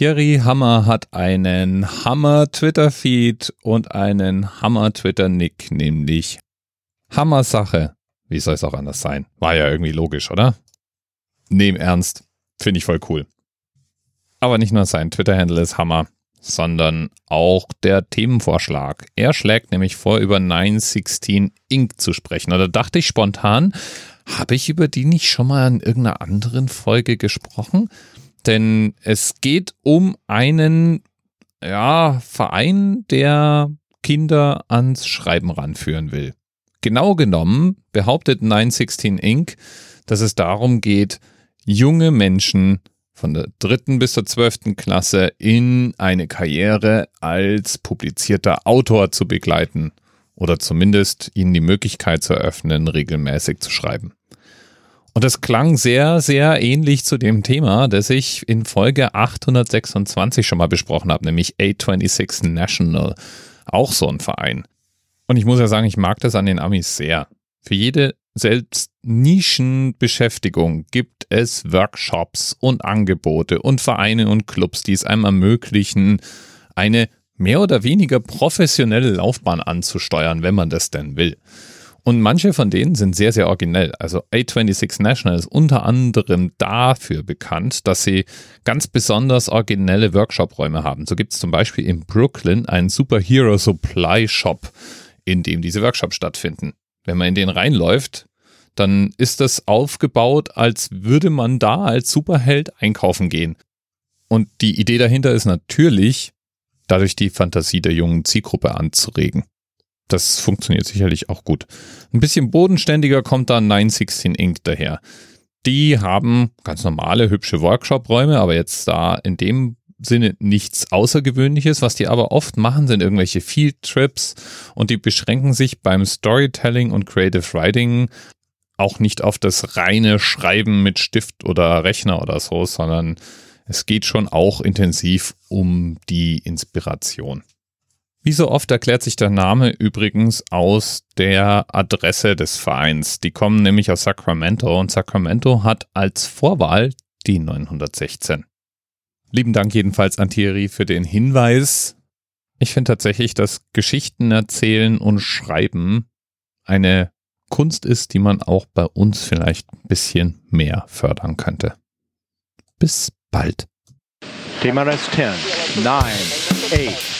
Thierry Hammer hat einen Hammer Twitter-Feed und einen Hammer Twitter-Nick, nämlich Hammer Sache. Wie soll es auch anders sein? War ja irgendwie logisch, oder? Nehm ernst. Finde ich voll cool. Aber nicht nur sein Twitter-Handle ist Hammer, sondern auch der Themenvorschlag. Er schlägt nämlich vor, über 916 Inc. zu sprechen. Oder dachte ich spontan, habe ich über die nicht schon mal in irgendeiner anderen Folge gesprochen? Denn es geht um einen ja, Verein, der Kinder ans Schreiben ranführen will. Genau genommen behauptet 916 Inc., dass es darum geht, junge Menschen von der dritten bis zur zwölften Klasse in eine Karriere als publizierter Autor zu begleiten oder zumindest ihnen die Möglichkeit zu eröffnen, regelmäßig zu schreiben. Und das klang sehr, sehr ähnlich zu dem Thema, das ich in Folge 826 schon mal besprochen habe, nämlich A26 National. Auch so ein Verein. Und ich muss ja sagen, ich mag das an den Amis sehr. Für jede selbst Nischenbeschäftigung gibt es Workshops und Angebote und Vereine und Clubs, die es einem ermöglichen, eine mehr oder weniger professionelle Laufbahn anzusteuern, wenn man das denn will. Und manche von denen sind sehr, sehr originell. Also A26 National ist unter anderem dafür bekannt, dass sie ganz besonders originelle Workshop-Räume haben. So gibt es zum Beispiel in Brooklyn einen Superhero Supply Shop, in dem diese Workshops stattfinden. Wenn man in den reinläuft, dann ist das aufgebaut, als würde man da als Superheld einkaufen gehen. Und die Idee dahinter ist natürlich, dadurch die Fantasie der jungen Zielgruppe anzuregen. Das funktioniert sicherlich auch gut. Ein bisschen bodenständiger kommt da 916 Inc. daher. Die haben ganz normale, hübsche Workshop-Räume, aber jetzt da in dem Sinne nichts Außergewöhnliches. Was die aber oft machen, sind irgendwelche Field Trips und die beschränken sich beim Storytelling und Creative Writing auch nicht auf das reine Schreiben mit Stift oder Rechner oder so, sondern es geht schon auch intensiv um die Inspiration. Wie so oft erklärt sich der Name übrigens aus der Adresse des Vereins. Die kommen nämlich aus Sacramento und Sacramento hat als Vorwahl die 916. Lieben Dank jedenfalls an Thierry für den Hinweis. Ich finde tatsächlich, dass Geschichten erzählen und schreiben eine Kunst ist, die man auch bei uns vielleicht ein bisschen mehr fördern könnte. Bis bald. TMRS 10, 9, 8.